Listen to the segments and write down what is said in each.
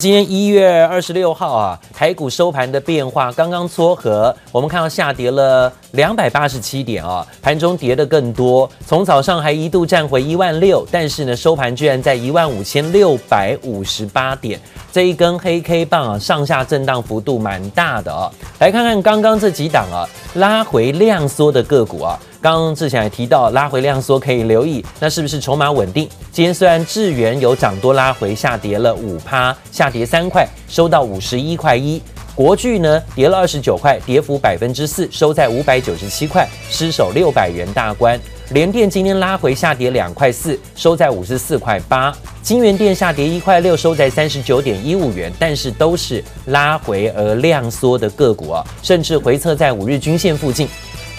今天一月二十六号啊，台股收盘的变化刚刚撮合，我们看到下跌了两百八十七点啊，盘中跌的更多，从早上还一度站回一万六，但是呢收盘居然在一万五千六百五十八点，这一根黑 K 棒啊，上下震荡幅度蛮大的啊，来看看刚刚这几档啊拉回量缩的个股啊。刚刚志强也提到，拉回量缩可以留意，那是不是筹码稳定？今天虽然智原有涨多拉回，下跌了五趴，下跌三块，收到五十一块一。国巨呢跌了二十九块，跌幅百分之四，收在五百九十七块，失守六百元大关。联电今天拉回下跌两块四，收在五十四块八。金源电下跌一块六，收在三十九点一五元，但是都是拉回而量缩的个股啊，甚至回测在五日均线附近。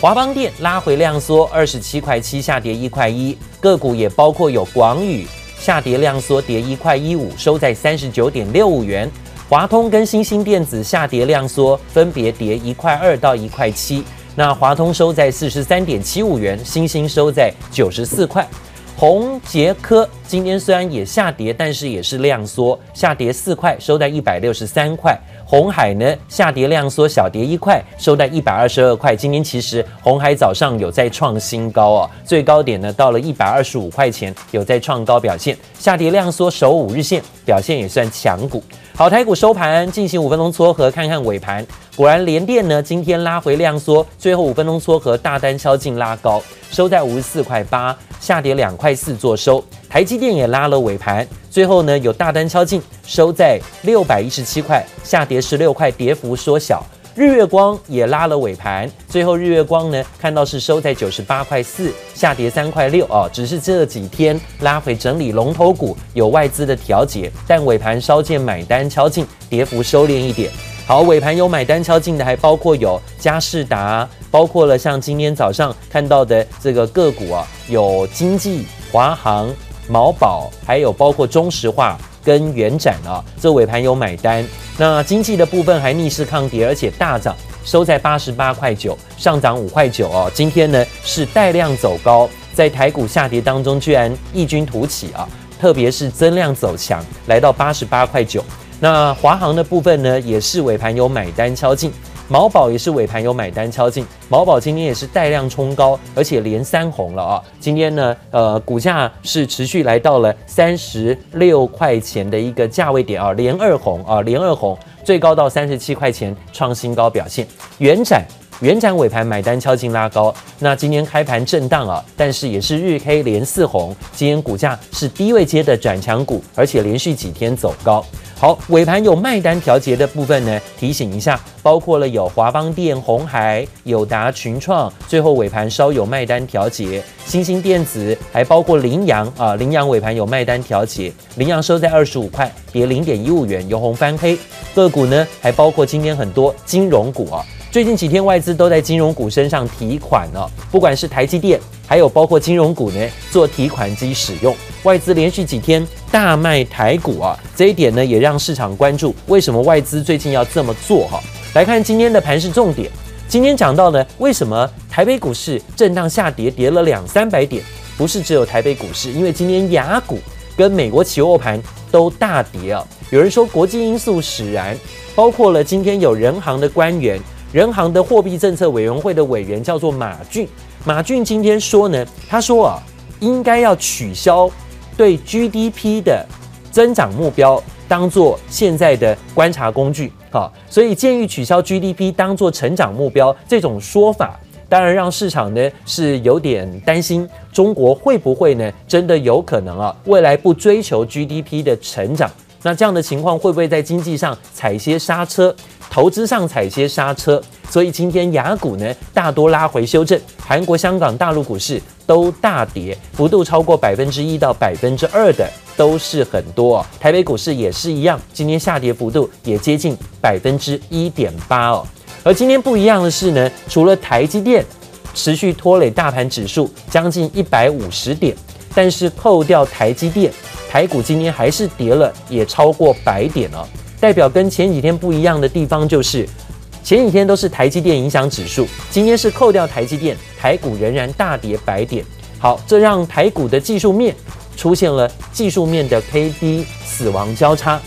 华邦电拉回量缩，二十七块七下跌一块一，个股也包括有广宇下跌量缩，跌一块一五，收在三十九点六五元。华通跟新兴电子下跌量缩，分别跌一块二到一块七。那华通收在四十三点七五元，新兴收在九十四块。宏捷科今天虽然也下跌，但是也是量缩，下跌四块，收在一百六十三块。红海呢下跌量缩，小跌一块，收在一百二十二块。今天其实红海早上有在创新高哦，最高点呢到了一百二十五块钱，有在创高表现。下跌量缩，守五日线，表现也算强股。好，台股收盘进行五分钟撮合，看看尾盘。果然联电呢今天拉回量缩，最后五分钟撮合大单敲进拉高，收在五十四块八，下跌两块四做收。台积电也拉了尾盘，最后呢有大单敲进，收在六百一十七块，下跌十六块，跌幅缩小。日月光也拉了尾盘，最后日月光呢看到是收在九十八块四，下跌三块六哦，只是这几天拉回整理龙头股，有外资的调节，但尾盘稍见买单敲进，跌幅收敛一点。好，尾盘有买单敲进的，还包括有佳士达，包括了像今天早上看到的这个个股啊，有经济、华航。毛宝，还有包括中石化跟元展啊，这尾盘有买单。那经济的部分还逆势抗跌，而且大涨，收在八十八块九，上涨五块九哦。今天呢是带量走高，在台股下跌当中居然异军突起啊，特别是增量走强，来到八十八块九。那华航的部分呢，也是尾盘有买单敲进。毛宝也是尾盘有买单敲进，毛宝今天也是带量冲高，而且连三红了啊！今天呢，呃，股价是持续来到了三十六块钱的一个价位点啊，连二红啊，连二红，最高到三十七块钱创新高表现。元展，原展尾盘买单敲进拉高，那今天开盘震荡啊，但是也是日 K 连四红，今天股价是低位接的转强股，而且连续几天走高。好，尾盘有卖单调节的部分呢，提醒一下，包括了有华邦电、红海、友达、群创，最后尾盘稍有卖单调节。新兴电子还包括羚羊啊，羚羊尾盘有卖单调节，羚羊收在二十五块，跌零点一五元，由红翻黑。个股呢，还包括今天很多金融股啊。最近几天外资都在金融股身上提款了，不管是台积电，还有包括金融股呢，做提款机使用。外资连续几天大卖台股啊，这一点呢也让市场关注，为什么外资最近要这么做哈？来看今天的盘势重点，今天讲到呢，为什么台北股市震荡下跌，跌了两三百点？不是只有台北股市，因为今天雅股跟美国期货盘都大跌啊。有人说国际因素使然，包括了今天有人行的官员。人行的货币政策委员会的委员叫做马骏，马骏今天说呢，他说啊，应该要取消对 GDP 的增长目标当做现在的观察工具，好，所以建议取消 GDP 当做成长目标这种说法，当然让市场呢是有点担心，中国会不会呢真的有可能啊，未来不追求 GDP 的成长，那这样的情况会不会在经济上踩些刹车？投资上踩些刹车，所以今天雅股呢大多拉回修正，韩国、香港、大陆股市都大跌，幅度超过百分之一到百分之二的都是很多哦。台北股市也是一样，今天下跌幅度也接近百分之一点八哦。而今天不一样的是呢，除了台积电持续拖累大盘指数将近一百五十点，但是扣掉台积电，台股今天还是跌了，也超过百点哦。代表跟前几天不一样的地方就是，前几天都是台积电影响指数，今天是扣掉台积电，台股仍然大跌百点。好，这让台股的技术面出现了技术面的 K D 死亡交叉。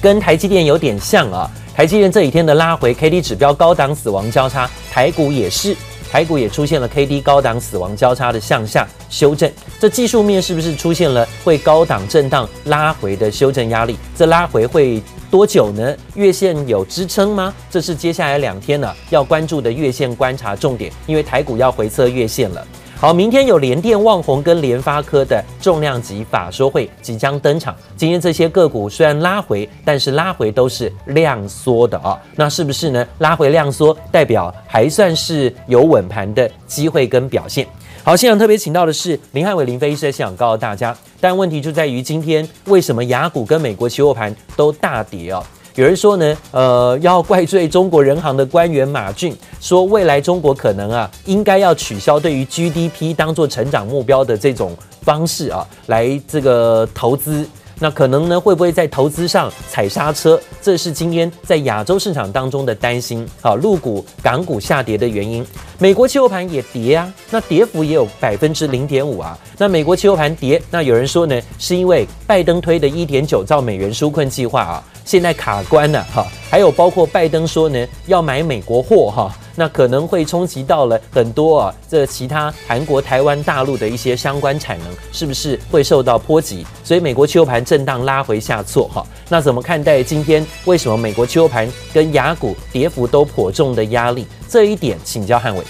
跟台积电有点像啊。台积电这几天的拉回，K D 指标高档死亡交叉，台股也是。台股也出现了 K D 高档死亡交叉的向下修正，这技术面是不是出现了会高档震荡拉回的修正压力？这拉回会多久呢？月线有支撑吗？这是接下来两天呢要关注的月线观察重点，因为台股要回测月线了。好，明天有联电、旺宏跟联发科的重量级法说会即将登场。今天这些个股虽然拉回，但是拉回都是量缩的啊。那是不是呢？拉回量缩代表还算是有稳盘的机会跟表现。好，现场特别请到的是林汉伟林飞医生，想告诉大家。但问题就在于今天为什么雅股跟美国期货盘都大跌啊？有人说呢，呃，要怪罪中国人行的官员马骏，说未来中国可能啊，应该要取消对于 GDP 当做成长目标的这种方式啊，来这个投资。那可能呢，会不会在投资上踩刹车？这是今天在亚洲市场当中的担心。好，陆股、港股下跌的原因，美国期货盘也跌啊，那跌幅也有百分之零点五啊。那美国期货盘跌，那有人说呢，是因为拜登推的一点九兆美元纾困计划啊。现在卡关了哈，还有包括拜登说呢，要买美国货哈，那可能会冲击到了很多啊，这其他韩国、台湾、大陆的一些相关产能，是不是会受到波及？所以美国期货盘震荡拉回下挫哈，那怎么看待今天为什么美国期货盘跟雅股跌幅都颇重的压力？这一点请教汉伟。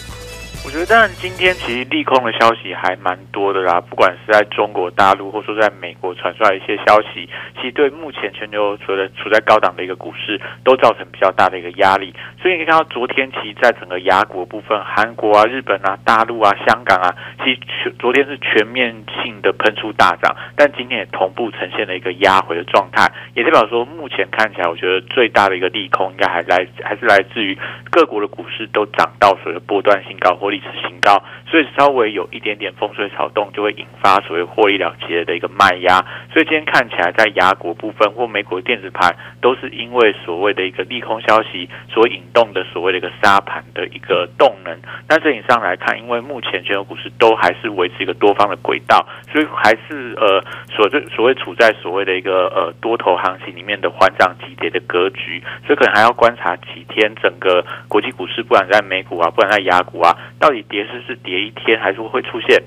我觉得，当然，今天其实利空的消息还蛮多的啦。不管是在中国大陆，或者说在美国传出来一些消息，其实对目前全球处在处在高档的一个股市，都造成比较大的一个压力。所以你可以看到，昨天其实在整个亚股部分，韩国啊、日本啊、大陆啊、香港啊，其实全昨天是全面性的喷出大涨，但今天也同步呈现了一个压回的状态，也代表说，目前看起来，我觉得最大的一个利空，应该还来还是来自于各国的股市都涨到所谓的波段性高或。历史新高，所以稍微有一点点风吹草动，就会引发所谓获利了结的一个卖压。所以今天看起来，在雅股部分或美国电子盘，都是因为所谓的一个利空消息所引动的所谓的一个杀盘的一个动能。那整体上来看，因为目前全球股市都还是维持一个多方的轨道，所以还是呃所谓所谓处在所谓的一个呃多头行情里面的缓涨急跌的格局。所以可能还要观察几天，整个国际股市，不管在美股啊，不管在雅股啊。到底跌是是跌一天，还是会出现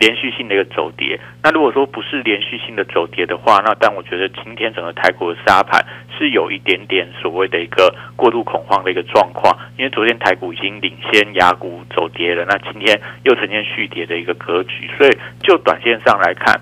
连续性的一个走跌？那如果说不是连续性的走跌的话，那但我觉得今天整个台股的沙盘是有一点点所谓的一个过度恐慌的一个状况，因为昨天台股已经领先雅股走跌了，那今天又呈现续跌的一个格局，所以就短线上来看，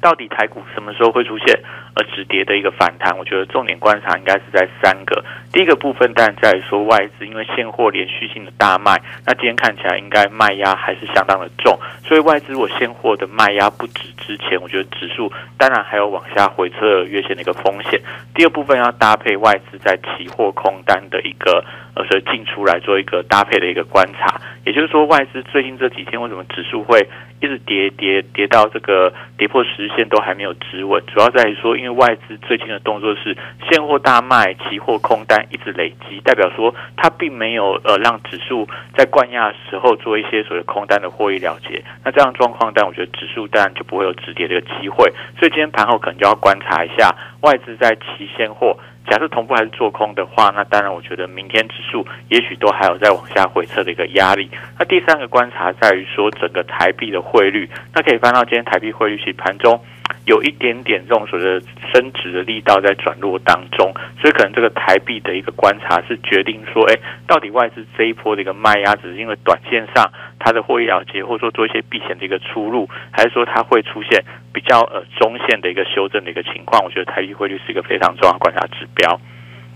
到底台股什么时候会出现而止跌的一个反弹？我觉得重点观察应该是在三个。第一个部分当然在于说外资，因为现货连续性的大卖，那今天看起来应该卖压还是相当的重，所以外资如果现货的卖压不止之前，我觉得指数当然还有往下回撤月线的一个风险。第二部分要搭配外资在期货空单的一个呃，所以进出来做一个搭配的一个观察，也就是说外资最近这几天为什么指数会一直跌跌跌到这个跌破十日线都还没有止稳，主要在于说因为外资最近的动作是现货大卖，期货空单。一直累积，代表说它并没有呃让指数在灌压的时候做一些所谓空单的获利了结。那这样状况，但我觉得指数当然就不会有止跌的机会。所以今天盘后可能就要观察一下外资在期现货，假设同步还是做空的话，那当然我觉得明天指数也许都还有在往下回测的一个压力。那第三个观察在于说整个台币的汇率，那可以翻到今天台币汇率其实盘中。有一点点这种所谓的升值的力道在转弱当中，所以可能这个台币的一个观察是决定说，哎，到底外资这一波的一个卖压，只是因为短线上它的获利了结，或者说做一些避险的一个出入，还是说它会出现比较呃中线的一个修正的一个情况？我觉得台币汇率是一个非常重要的观察指标。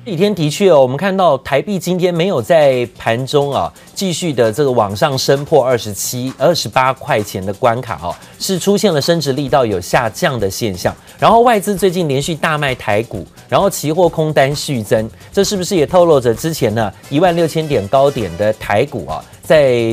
这几天的确哦，我们看到台币今天没有在盘中啊继续的这个往上升破二十七、二十八块钱的关卡哦，是出现了升值力道有下降的现象。然后外资最近连续大卖台股，然后期货空单续增，这是不是也透露着之前呢一万六千点高点的台股啊，在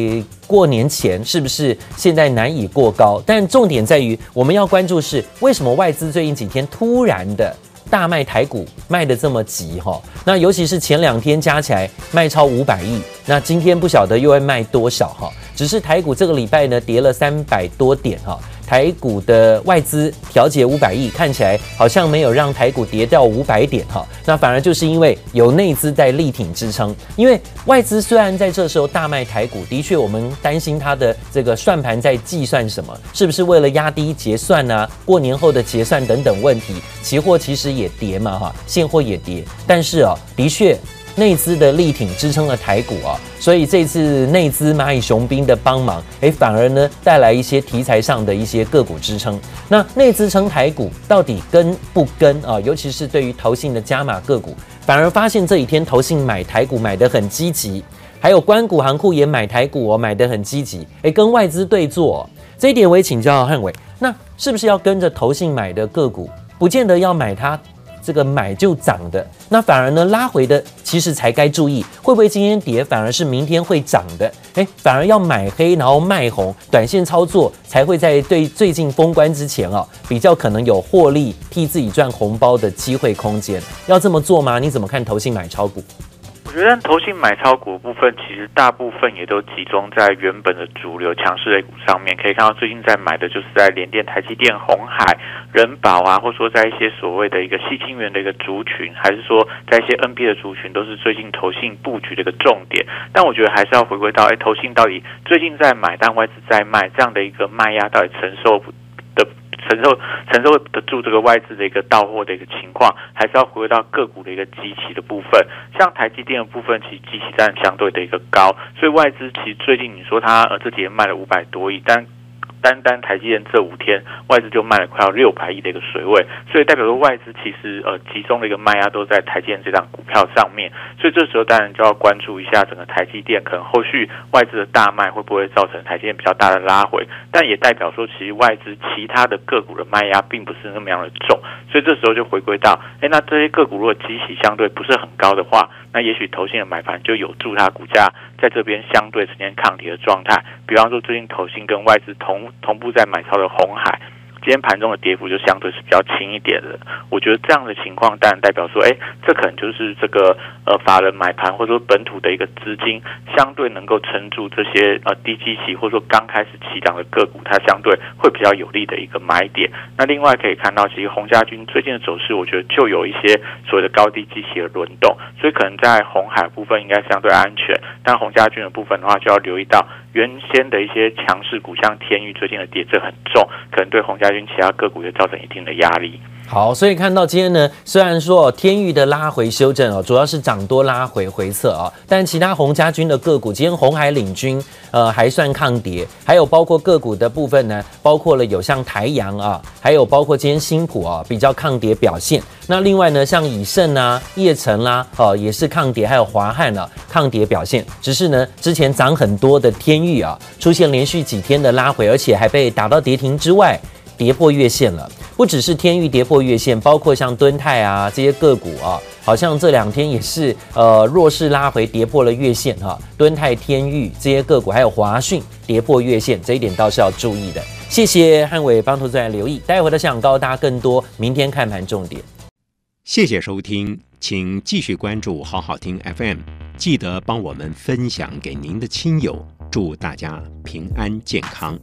过年前是不是现在难以过高？但重点在于我们要关注是为什么外资最近几天突然的。大卖台股卖的这么急哈，那尤其是前两天加起来卖超五百亿，那今天不晓得又会卖多少哈。只是台股这个礼拜呢跌了三百多点哈，台股的外资调节五百亿，看起来好像没有让台股跌掉五百点哈。那反而就是因为有内资在力挺支撑。因为外资虽然在这时候大卖台股，的确我们担心它的这个算盘在计算什么，是不是为了压低结算啊？过年后的结算等等问题，期货其实也跌嘛哈，现货也跌。但是啊，的确。内资的力挺支撑了台股啊，所以这次内资蚂蚁雄兵的帮忙，诶，反而呢带来一些题材上的一些个股支撑。那内资撑台股到底跟不跟啊？尤其是对于投信的加码个股，反而发现这几天投信买台股买得很积极，还有官股行库也买台股哦，买得很积极，诶，跟外资对做。这一点我也请教汉伟，那是不是要跟着投信买的个股，不见得要买它？这个买就涨的，那反而呢拉回的，其实才该注意，会不会今天跌，反而是明天会涨的？诶，反而要买黑，然后卖红，短线操作才会在对最近封关之前啊，比较可能有获利，替自己赚红包的机会空间。要这么做吗？你怎么看投信买超股？我觉得投信买超股部分，其实大部分也都集中在原本的主流强势类股上面。可以看到，最近在买的就是在联电、台积电、红海、人保啊，或者说在一些所谓的一个矽晶圆的一个族群，还是说在一些 NB 的族群，都是最近投信布局的一个重点。但我觉得还是要回归到，哎，投信到底最近在买，但外资在卖，这样的一个卖压到底承受不？承受承受得住这个外资的一个到货的一个情况，还是要回归到个股的一个基期的部分。像台积电的部分，其实基期占相对的一个高，所以外资其实最近你说它呃这几天卖了五百多亿，但单单台积电这五天外资就卖了快要六百亿的一个水位，所以代表说外资其实呃集中的一个卖压都在台积电这张股票上面，所以这时候当然就要关注一下整个台积电可能后续外资的大卖会不会造成台积电比较大的拉回，但也代表说其实外资其他的个股的卖压并不是那么样的重，所以这时候就回归到，哎，那这些个股如果基期相对不是很高的话，那也许投信的买盘就有助它股价在这边相对呈现抗跌的状态，比方说最近投信跟外资同同步在买超的红海。今天盘中的跌幅就相对是比较轻一点的，我觉得这样的情况当然代表说，哎，这可能就是这个呃法人买盘或者说本土的一个资金相对能够撑住这些呃低基期或者说刚开始起涨的个股，它相对会比较有利的一个买点。那另外可以看到，其实鸿家军最近的走势，我觉得就有一些所谓的高低基期的轮动，所以可能在红海部分应该相对安全，但鸿家军的部分的话，就要留意到原先的一些强势股，像天域最近的跌势很重，可能对鸿家军。其他个股也造成一定的压力。好，所以看到今天呢，虽然说天钰的拉回修正哦，主要是涨多拉回回撤啊，但其他鸿家军的个股，今天红海领军，呃，还算抗跌。还有包括个股的部分呢，包括了有像台阳啊，还有包括今天新普啊，比较抗跌表现。那另外呢，像以盛啊、叶成啦，哦，也是抗跌，还有华汉啊，抗跌表现。只是呢，之前涨很多的天钰啊，出现连续几天的拉回，而且还被打到跌停之外。跌破月线了，不只是天域跌破月线，包括像敦泰啊这些个股啊，好像这两天也是呃弱势拉回跌破了月线哈。敦泰、天域这些个股，还有华讯跌破月线，这一点倒是要注意的。谢谢汉伟帮投资人留意，待会的想告诉大家更多明天看盘重点。谢谢收听，请继续关注好好听 FM，记得帮我们分享给您的亲友，祝大家平安健康。